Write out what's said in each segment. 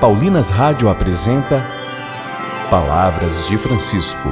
Paulinas Rádio apresenta Palavras de Francisco.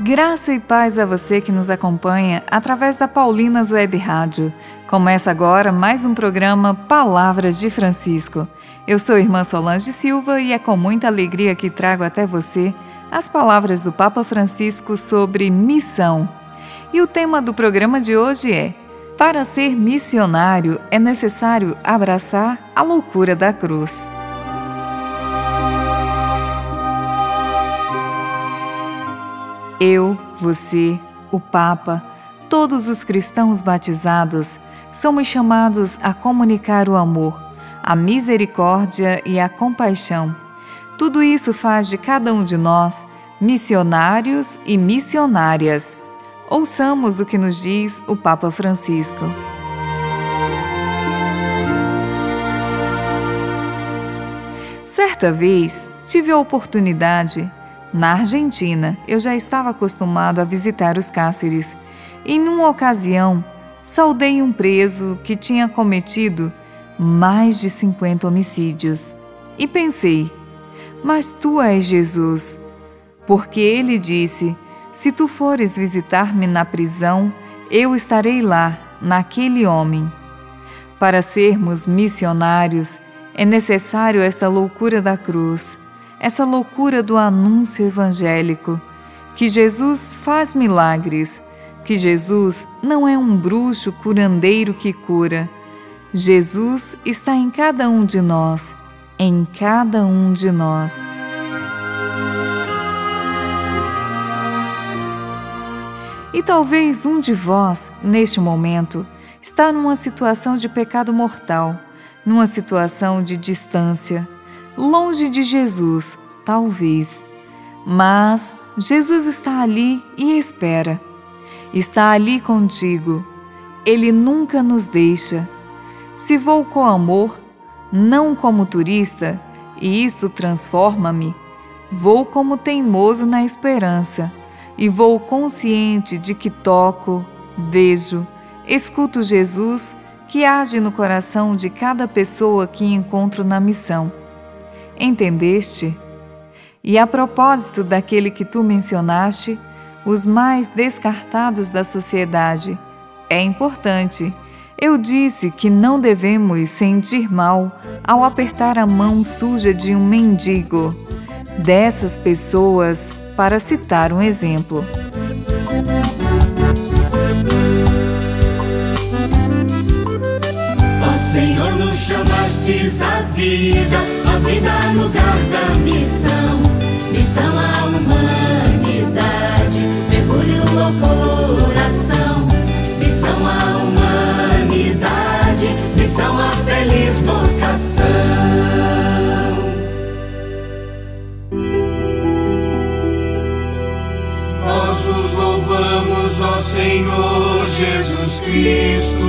Graça e paz a você que nos acompanha através da Paulinas Web Rádio. Começa agora mais um programa Palavras de Francisco. Eu sou irmã Solange Silva e é com muita alegria que trago até você as palavras do Papa Francisco sobre missão. E o tema do programa de hoje é para ser missionário é necessário abraçar a loucura da cruz. Eu, você, o Papa, todos os cristãos batizados somos chamados a comunicar o amor, a misericórdia e a compaixão. Tudo isso faz de cada um de nós missionários e missionárias Ouçamos o que nos diz o Papa Francisco. Certa vez tive a oportunidade, na Argentina, eu já estava acostumado a visitar os cáceres. Em uma ocasião, saudei um preso que tinha cometido mais de 50 homicídios. E pensei, mas tu és Jesus, porque ele disse se tu fores visitar-me na prisão, eu estarei lá, naquele homem. Para sermos missionários, é necessário esta loucura da cruz, essa loucura do anúncio evangélico, que Jesus faz milagres, que Jesus não é um bruxo curandeiro que cura. Jesus está em cada um de nós, em cada um de nós. E talvez um de vós, neste momento, está numa situação de pecado mortal, numa situação de distância, longe de Jesus, talvez. Mas Jesus está ali e espera. Está ali contigo. Ele nunca nos deixa. Se vou com amor, não como turista, e isto transforma-me, vou como teimoso na esperança e vou consciente de que toco, vejo, escuto Jesus que age no coração de cada pessoa que encontro na missão. Entendeste? E a propósito daquele que tu mencionaste, os mais descartados da sociedade, é importante. Eu disse que não devemos sentir mal ao apertar a mão suja de um mendigo. Dessas pessoas, para citar um exemplo. Ó Senhor, nos chamastes a vida, a vida no lugar da missão, missão à humanidade, mergulho ao coração, missão à humanidade, missão à feliz Senhor Jesus Cristo.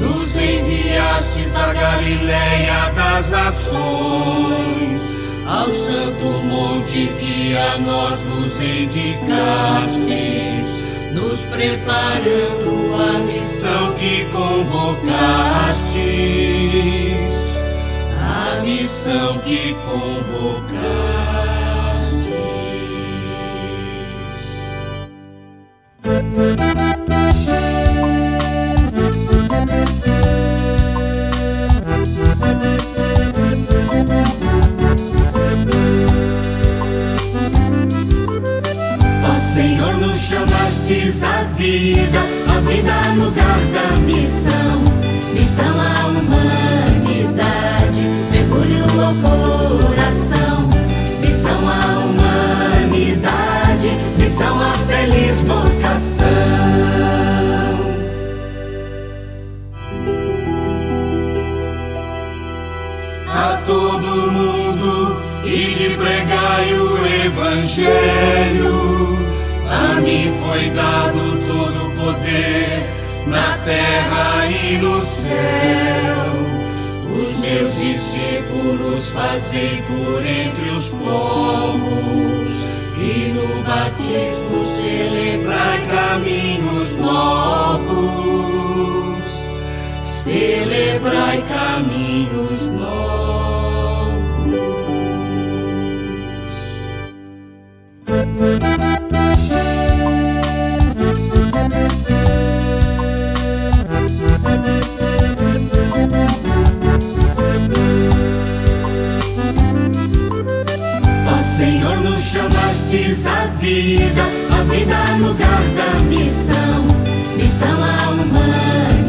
Nos enviastes a Galileia das nações, ao santo monte que a nós nos indicastes, nos preparando a missão que convocastes. A missão que convocastes. Chamastes a vida, a vida no lugar da missão, missão à humanidade, mergulho ao evangelho a mim foi dado todo o poder na terra e no céu. Os meus discípulos fazei por entre os povos e no batismo celebrai caminhos novos. Celebrai caminhos caminhos novos. chamastes a vida, a vida no lugar da missão, missão à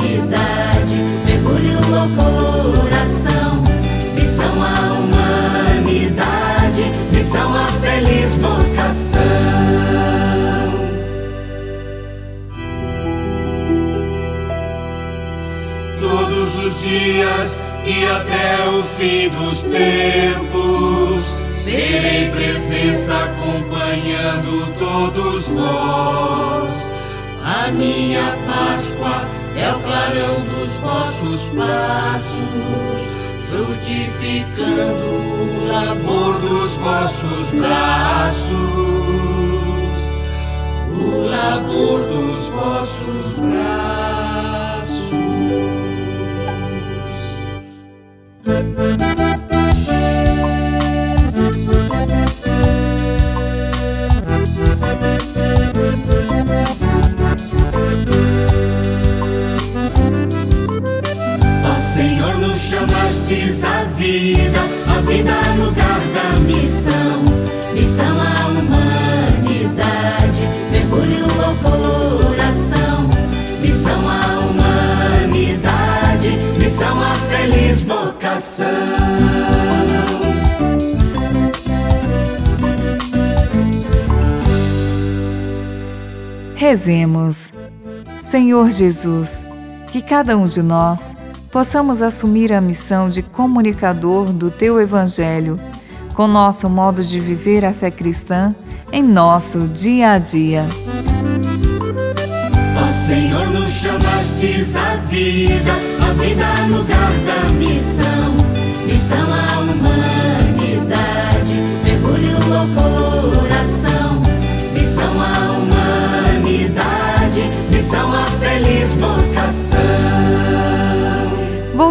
humanidade, mergulho ao coração, missão à humanidade, missão à feliz Todos os dias e até o fim dos tempos Serei presença acompanhando todos vós. A minha Páscoa é o clarão dos vossos passos, frutificando o labor dos vossos braços. O labor dos vossos braços. Chamastes a vida, a vida é lugar da missão, missão Rezemos, Senhor Jesus, que cada um de nós possamos assumir a missão de comunicador do Teu Evangelho, com nosso modo de viver a fé cristã em nosso dia a dia. Ó Senhor, nos chamastes a vida, a vida é lugar da missão, missão à humanidade, mergulho ao coração,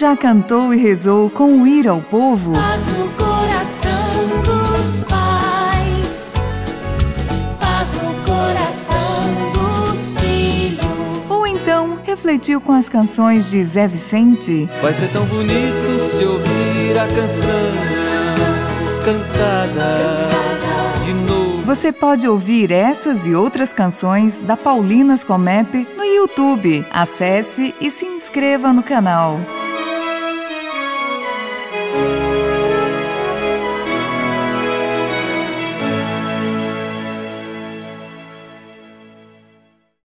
Já cantou e rezou com o ir ao povo? Paz no coração dos pais, paz no coração dos filhos. Ou então refletiu com as canções de Zé Vicente? Vai ser tão bonito se ouvir a canção cantada. de novo. Você pode ouvir essas e outras canções da Paulinas Comep no YouTube. Acesse e se inscreva no canal.